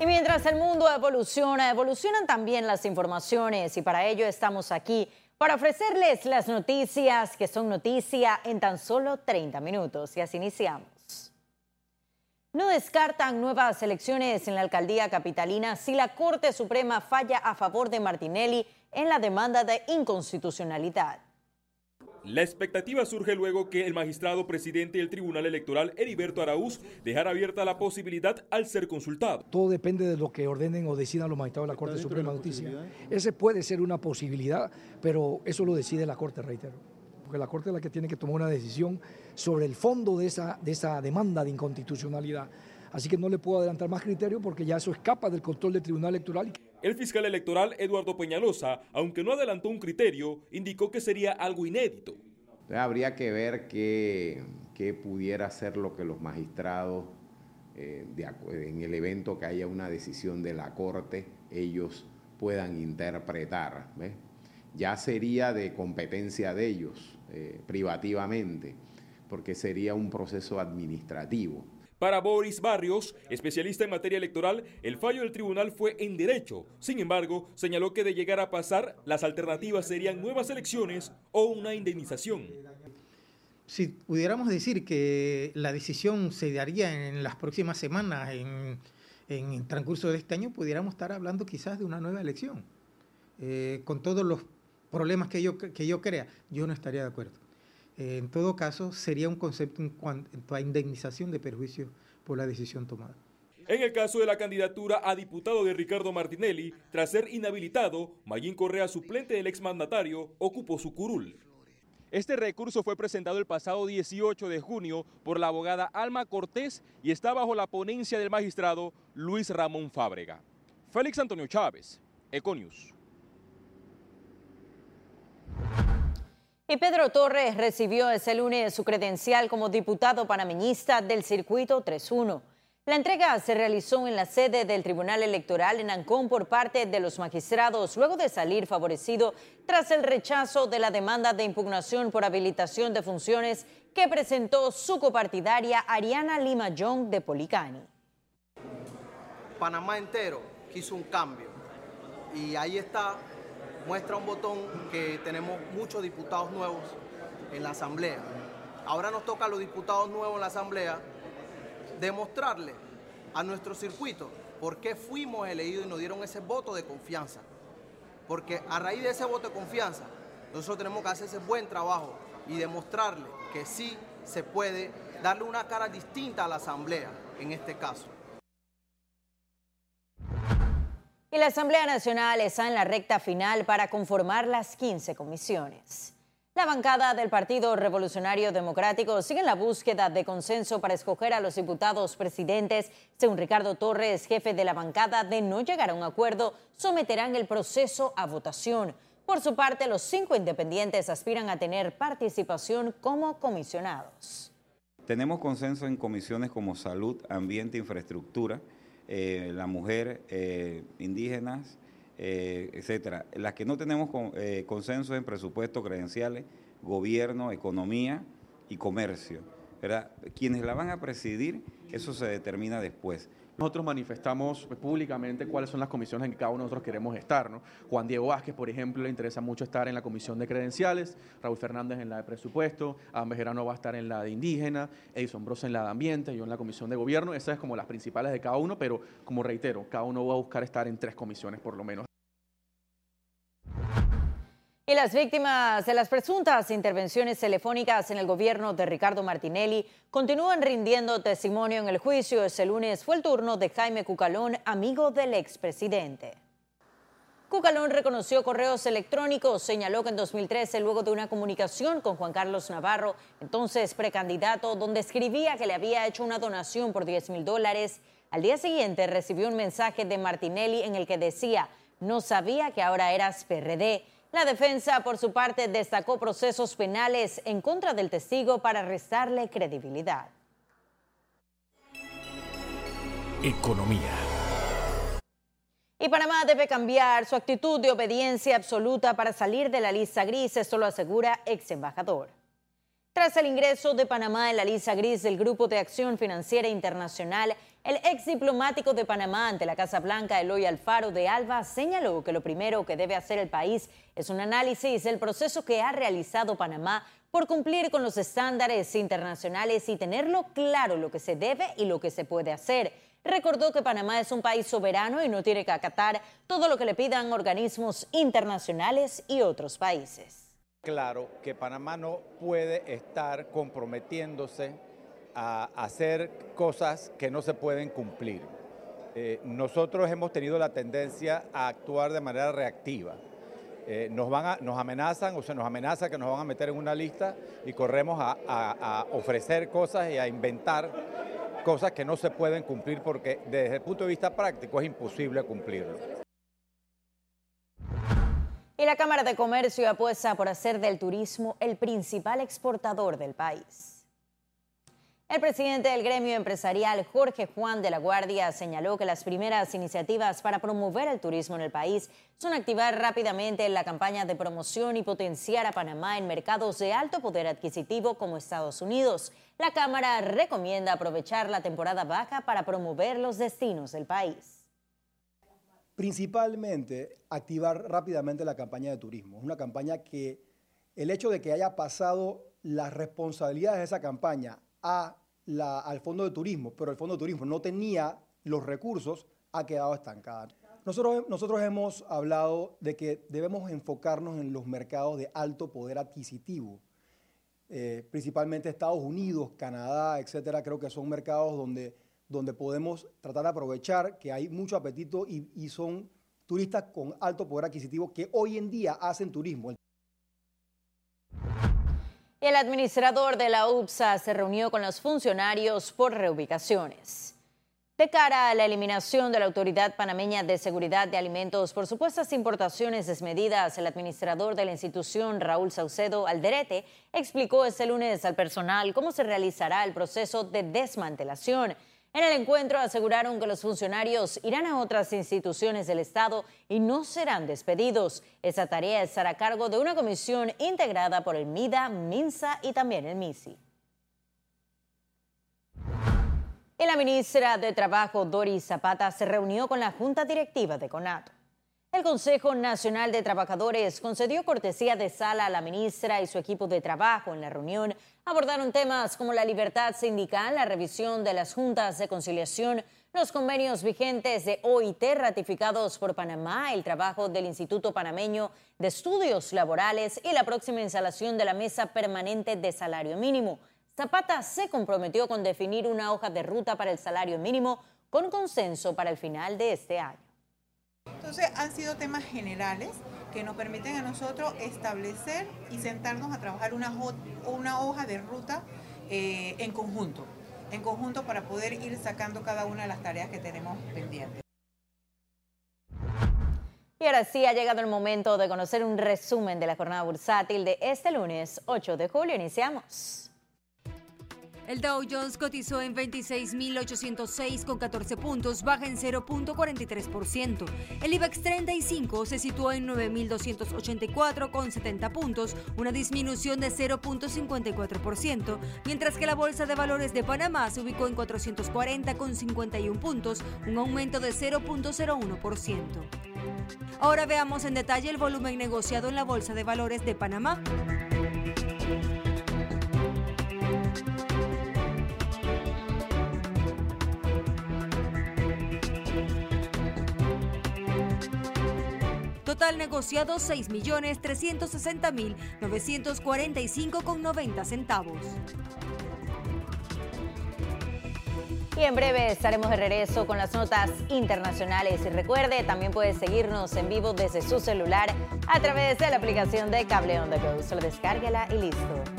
Y mientras el mundo evoluciona, evolucionan también las informaciones y para ello estamos aquí para ofrecerles las noticias que son noticia en tan solo 30 minutos. Y así iniciamos. No descartan nuevas elecciones en la alcaldía capitalina si la Corte Suprema falla a favor de Martinelli en la demanda de inconstitucionalidad. La expectativa surge luego que el magistrado presidente del Tribunal Electoral, Heriberto Araúz, dejara abierta la posibilidad al ser consultado. Todo depende de lo que ordenen o decidan los magistrados de la Corte Suprema de Justicia. Ese puede ser una posibilidad, pero eso lo decide la Corte, reitero. Porque la Corte es la que tiene que tomar una decisión sobre el fondo de esa, de esa demanda de inconstitucionalidad. Así que no le puedo adelantar más criterio porque ya eso escapa del control del Tribunal Electoral. El fiscal electoral Eduardo Peñalosa, aunque no adelantó un criterio, indicó que sería algo inédito. Habría que ver qué, pudiera ser lo que los magistrados, eh, en el evento que haya una decisión de la Corte, ellos puedan interpretar. Ya sería de competencia de ellos, eh, privativamente, porque sería un proceso administrativo. Para Boris Barrios, especialista en materia electoral, el fallo del tribunal fue en derecho. Sin embargo, señaló que de llegar a pasar, las alternativas serían nuevas elecciones o una indemnización. Si pudiéramos decir que la decisión se daría en las próximas semanas, en, el transcurso de este año, pudiéramos estar hablando quizás de una nueva elección. Eh, con todos los problemas que yo, que yo crea, yo no estaría de acuerdo. En todo caso, sería un concepto en cuanto a indemnización de perjuicios por la decisión tomada. En el caso de la candidatura a diputado de Ricardo Martinelli, tras ser inhabilitado, Mayín Correa, suplente del exmandatario, ocupó su curul. Este recurso fue presentado el pasado 18 de junio por la abogada Alma Cortés y está bajo la ponencia del magistrado Luis Ramón Fábrega. Félix Antonio Chávez, Econius. Y Pedro Torres recibió ese lunes su credencial como diputado panameñista del Circuito 3-1. La entrega se realizó en la sede del Tribunal Electoral en Ancón por parte de los magistrados, luego de salir favorecido tras el rechazo de la demanda de impugnación por habilitación de funciones que presentó su copartidaria Ariana Lima Young de Policani. Panamá entero quiso un cambio y ahí está muestra un botón que tenemos muchos diputados nuevos en la Asamblea. Ahora nos toca a los diputados nuevos en la Asamblea demostrarle a nuestro circuito por qué fuimos elegidos y nos dieron ese voto de confianza. Porque a raíz de ese voto de confianza, nosotros tenemos que hacer ese buen trabajo y demostrarle que sí se puede darle una cara distinta a la Asamblea en este caso. Y la Asamblea Nacional está en la recta final para conformar las 15 comisiones. La bancada del Partido Revolucionario Democrático sigue en la búsqueda de consenso para escoger a los diputados presidentes. Según Ricardo Torres, jefe de la bancada, de no llegar a un acuerdo, someterán el proceso a votación. Por su parte, los cinco independientes aspiran a tener participación como comisionados. Tenemos consenso en comisiones como salud, ambiente, infraestructura eh, la mujer, eh, indígenas, eh, etcétera. Las que no tenemos consenso en presupuesto, credenciales, gobierno, economía y comercio. ¿verdad? Quienes la van a presidir, eso se determina después. Nosotros manifestamos públicamente cuáles son las comisiones en que cada uno de nosotros queremos estar. ¿no? Juan Diego Vázquez, por ejemplo, le interesa mucho estar en la comisión de credenciales, Raúl Fernández en la de presupuesto, Adam Bejerano va a estar en la de indígena, Edison Bros en la de ambiente, yo en la comisión de gobierno. Esas es como las principales de cada uno, pero como reitero, cada uno va a buscar estar en tres comisiones por lo menos. Y las víctimas de las presuntas intervenciones telefónicas en el gobierno de Ricardo Martinelli continúan rindiendo testimonio en el juicio. Este lunes fue el turno de Jaime Cucalón, amigo del expresidente. Cucalón reconoció correos electrónicos, señaló que en 2013, luego de una comunicación con Juan Carlos Navarro, entonces precandidato, donde escribía que le había hecho una donación por 10 mil dólares, al día siguiente recibió un mensaje de Martinelli en el que decía, no sabía que ahora eras PRD la defensa, por su parte, destacó procesos penales en contra del testigo para restarle credibilidad. Economía. Y Panamá debe cambiar su actitud de obediencia absoluta para salir de la lista gris, esto lo asegura ex embajador. Tras el ingreso de Panamá en la lista gris del Grupo de Acción Financiera Internacional, El ex diplomático de Panamá ante la Casa Blanca, Eloy Alfaro de Alba, señaló que lo primero que debe hacer el país es un análisis del proceso que ha realizado Panamá por cumplir con los estándares internacionales y tenerlo claro lo que se debe y lo que se puede hacer. Recordó que Panamá es un país soberano y no tiene que acatar todo lo que le pidan organismos internacionales y otros países. Claro que Panamá no puede estar comprometiéndose a hacer cosas que no se pueden cumplir. Eh, nosotros hemos tenido la tendencia a actuar de manera reactiva. Eh, nos, van a, nos amenazan o se nos amenaza que nos van a meter en una lista y corremos a, a ofrecer cosas y a inventar cosas que no se pueden cumplir porque desde el punto de vista práctico es imposible cumplirlo. Y la Cámara de Comercio apuesta por hacer del turismo el principal exportador del país. El presidente del gremio empresarial, Jorge Juan de la Guardia, señaló que las primeras iniciativas para promover el turismo en el país son activar rápidamente la campaña de promoción y potenciar a Panamá en mercados de alto poder adquisitivo como Estados Unidos. La Cámara recomienda aprovechar la temporada baja para promover los destinos del país. Principalmente activar rápidamente la campaña de turismo. Es una campaña que el hecho de que haya pasado las responsabilidades de esa campaña al Fondo de Turismo, pero el Fondo de Turismo no tenía los recursos, ha quedado estancada. Nosotros, hemos hablado de que debemos enfocarnos en los mercados de alto poder adquisitivo, eh, principalmente Estados Unidos, Canadá, etcétera. Creo que son mercados donde, donde podemos tratar de aprovechar que hay mucho apetito y, y son turistas con alto poder adquisitivo que hoy en día hacen turismo. El administrador de la UPSA se reunió con los funcionarios por reubicaciones. De cara a la eliminación de la Autoridad Panameña de Seguridad de Alimentos por supuestas importaciones desmedidas, el administrador de la institución, Raúl Saucedo Alderete, explicó este lunes al personal cómo se realizará el proceso de desmantelación. En el encuentro aseguraron que los funcionarios irán a otras instituciones del Estado y no serán despedidos. Esa tarea estará a cargo de una comisión integrada por el MIDA, MINSA y también el MISI. Y la ministra de Trabajo, Doris Zapata, se reunió con la Junta Directiva de CONATO. El Consejo Nacional de Trabajadores concedió cortesía de sala a la ministra y su equipo de trabajo. En la reunión abordaron temas como la libertad sindical, la revisión de las juntas de conciliación, los convenios vigentes de OIT ratificados por Panamá, el trabajo del Instituto Panameño de Estudios Laborales y la próxima instalación de la Mesa Permanente de Salario Mínimo. Zapata se comprometió con definir una hoja de ruta para el salario mínimo con consenso para el final de este año. Entonces han sido temas generales que nos permiten a nosotros establecer y sentarnos a trabajar una, hoja de ruta eh, en conjunto, en conjunto para poder ir sacando cada una de las tareas que tenemos pendientes. Y ahora sí ha llegado el momento de conocer un resumen de la jornada bursátil de este lunes 8 de julio. Iniciamos. El Dow Jones cotizó en 26.806 con 14 puntos, baja en 0.43%. El IBEX 35 se situó en 9.284 con 70 puntos, una disminución de 0.54%, mientras que la Bolsa de Valores de Panamá se ubicó en 440 con 51 puntos, un aumento de 0.01%. Ahora veamos en detalle el volumen negociado en la Bolsa de Valores de Panamá. Total negociado 6.360.945 con 90 centavos. Y en breve estaremos de regreso con las notas internacionales. Y recuerde, también puede seguirnos en vivo desde su celular a través de la aplicación de Cable On The Go. Solo descárguela y listo.